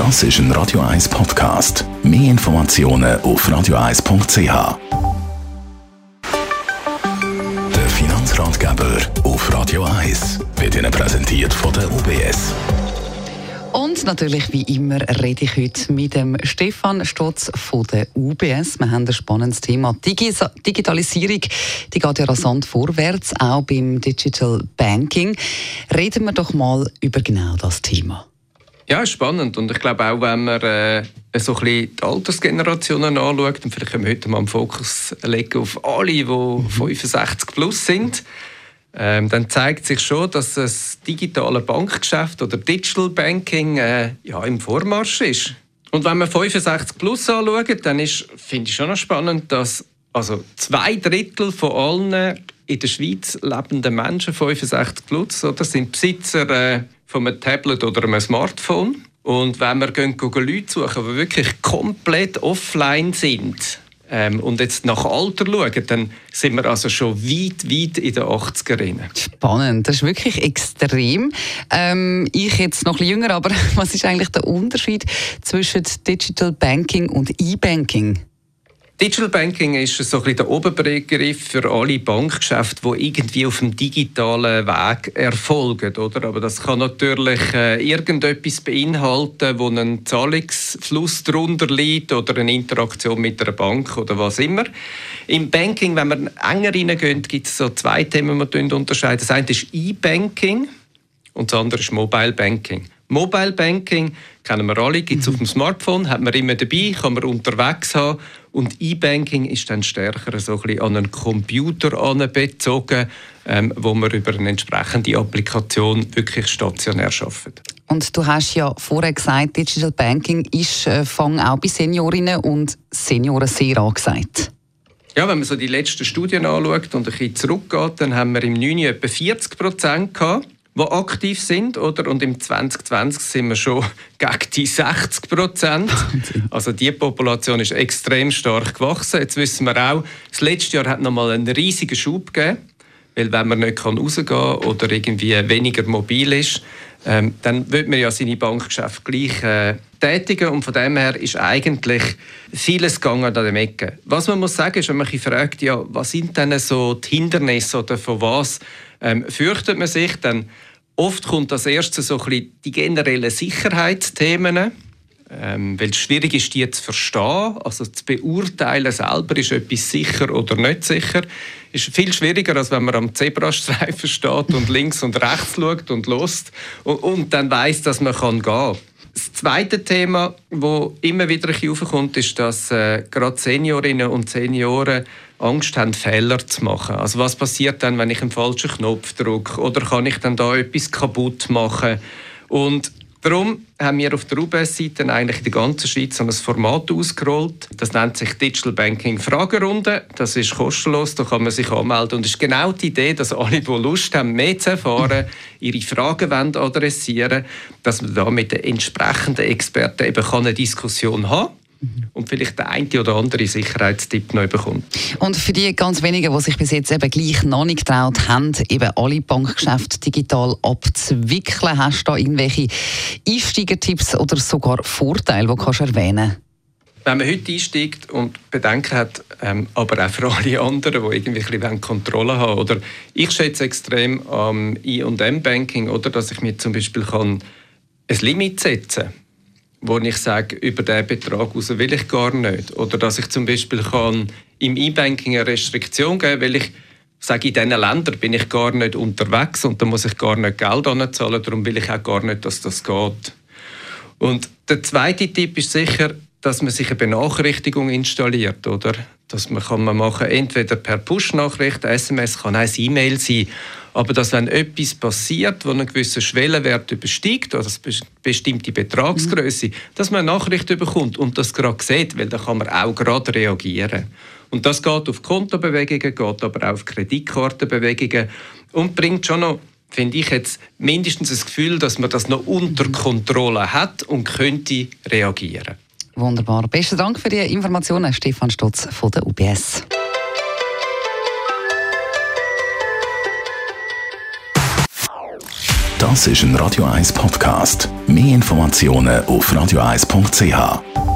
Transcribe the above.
Das ist ein Radio 1 Podcast. Mehr Informationen auf radio1.ch. Der Finanzratgeber auf Radio 1 wird Ihnen präsentiert von der UBS. Und natürlich, wie immer, rede ich heute mit dem Stefan Stotz von der UBS. Wir haben ein spannendes Thema. Digitalisierung, die geht ja rasant vorwärts, auch beim Digital Banking. Reden wir doch mal über genau das Thema. Ja, spannend. Und ich glaube auch, wenn man äh, so ein bisschen die Altersgenerationen anschaut, und vielleicht können wir heute mal einen Fokus legen auf alle, die mhm. 65 plus sind, ähm, dann zeigt sich schon, dass das digitale Bankgeschäft oder Digital Banking äh, ja, im Vormarsch ist. Und wenn man 65 plus anschaut, dann ist, finde ich schon noch spannend, dass also zwei Drittel von allen in der Schweiz lebenden Menschen 65 plus oder, sind Besitzer äh, von einem Tablet oder einem Smartphone. Und wenn wir gehen, gehen Leute suchen, die wirklich komplett offline sind ähm, und jetzt nach Alter schauen, dann sind wir also schon weit, weit in den 80er. Spannend, das ist wirklich extrem. Ähm, ich jetzt noch ein jünger, aber was ist eigentlich der Unterschied zwischen Digital Banking und E-Banking? Digital Banking ist so ein bisschen der Oberbegriff für alle Bankgeschäfte, die irgendwie auf dem digitalen Weg erfolgen. Oder? Aber das kann natürlich äh, irgendetwas beinhalten, wo ein Zahlungsfluss darunter liegt oder eine Interaktion mit einer Bank oder was immer. Im Banking, wenn man enger reingehen, gibt es so zwei Themen, die wir unterscheiden. Das eine ist E-Banking und das andere ist Mobile Banking. Mobile Banking kennen wir alle, gibt es mhm. auf dem Smartphone, hat man immer dabei, kann man unterwegs haben. Und E-Banking ist dann stärker so ein bisschen an einen Computer bezogen, ähm, wo man über eine entsprechende Applikation wirklich stationär arbeitet. Und du hast ja vorher gesagt, Digital Banking ist äh, fang auch bei Seniorinnen und Senioren sehr angesagt. Ja, wenn man so die letzten Studien anschaut und ein bisschen zurückgeht, dann haben wir im 9. etwa 40 Prozent gehabt die aktiv sind. Oder? Und im 2020 sind wir schon gegen die 60 Prozent. Also die Population ist extrem stark gewachsen. Jetzt wissen wir auch, das letzte Jahr hat noch mal einen riesigen Schub gegeben. Weil wenn man nicht rausgehen kann oder irgendwie weniger mobil ist, ähm, dann wird man ja seine Bankgeschäfte gleich äh, tätigen. Und von dem her ist eigentlich vieles gegangen an dem Ecke. Was man muss sagen, ist, wenn man sich fragt, ja, was sind denn so die Hindernisse oder von was ähm, fürchtet man sich, dann oft kommt als erstes so ein bisschen die generellen Sicherheitsthemen. Ähm, weil es schwierig ist, die zu verstehen, also zu beurteilen selber, ist etwas sicher oder nicht sicher, ist viel schwieriger, als wenn man am Zebrastreifen steht und links und rechts schaut und lost und, und dann weiß, dass man kann gehen kann. Das zweite Thema, das immer wieder aufkommt, ist, dass äh, gerade Seniorinnen und Senioren Angst haben, Fehler zu machen. Also was passiert dann, wenn ich einen falschen Knopf drücke? Oder kann ich dann da etwas kaputt machen? Und Darum haben wir auf der UBS-Seite eigentlich in der ganzen Schweiz ein Format ausgerollt. Das nennt sich Digital Banking Fragerunde. Das ist kostenlos, da kann man sich anmelden. Und es ist genau die Idee, dass alle, die Lust haben, mehr zu erfahren, ihre Fragen adressieren dass man da mit den entsprechenden Experten eben eine Diskussion haben kann und vielleicht der eine oder andere Sicherheitstipp neu bekommt. Und für die ganz wenigen, die sich bis jetzt eben gleich noch nicht getraut haben, eben alle Bankgeschäfte digital abzuwickeln, hast du da irgendwelche Einsteigertipps oder sogar Vorteile, die kannst du erwähnen? Wenn man heute einsteigt und Bedenken hat, ähm, aber auch für alle anderen, die irgendwie ein bisschen Kontrolle haben oder ich schätze extrem am I&M-Banking, oder, dass ich mir zum Beispiel kann ein Limit setzen kann wo ich sage, über diesen Betrag raus will ich gar nicht. Oder dass ich zum Beispiel kann im E-Banking eine Restriktion geben kann, weil ich sage, in diesen Ländern bin ich gar nicht unterwegs und da muss ich gar nicht Geld anzahlen, darum will ich auch gar nicht, dass das geht. Und der zweite Tipp ist sicher, dass man sich eine Benachrichtigung installiert, oder? Man kann man machen, entweder per Push-Nachricht, SMS, kann auch ein E-Mail sein, aber dass wenn etwas passiert, wo einen gewissen Schwellenwert übersteigt, oder eine bestimmte Betragsgröße, mhm. dass man eine Nachricht bekommt und das gerade sieht, weil dann kann man auch gerade reagieren. Und das geht auf Kontobewegungen, geht aber auch auf Kreditkartenbewegungen und bringt schon noch finde ich jetzt mindestens das Gefühl, dass man das noch unter Kontrolle hat und könnte reagieren. Wunderbar. Besten Dank für die Informationen, Stefan Stotz von der UBS. Das ist ein Radio 1 Podcast. Mehr Informationen auf radio1.ch.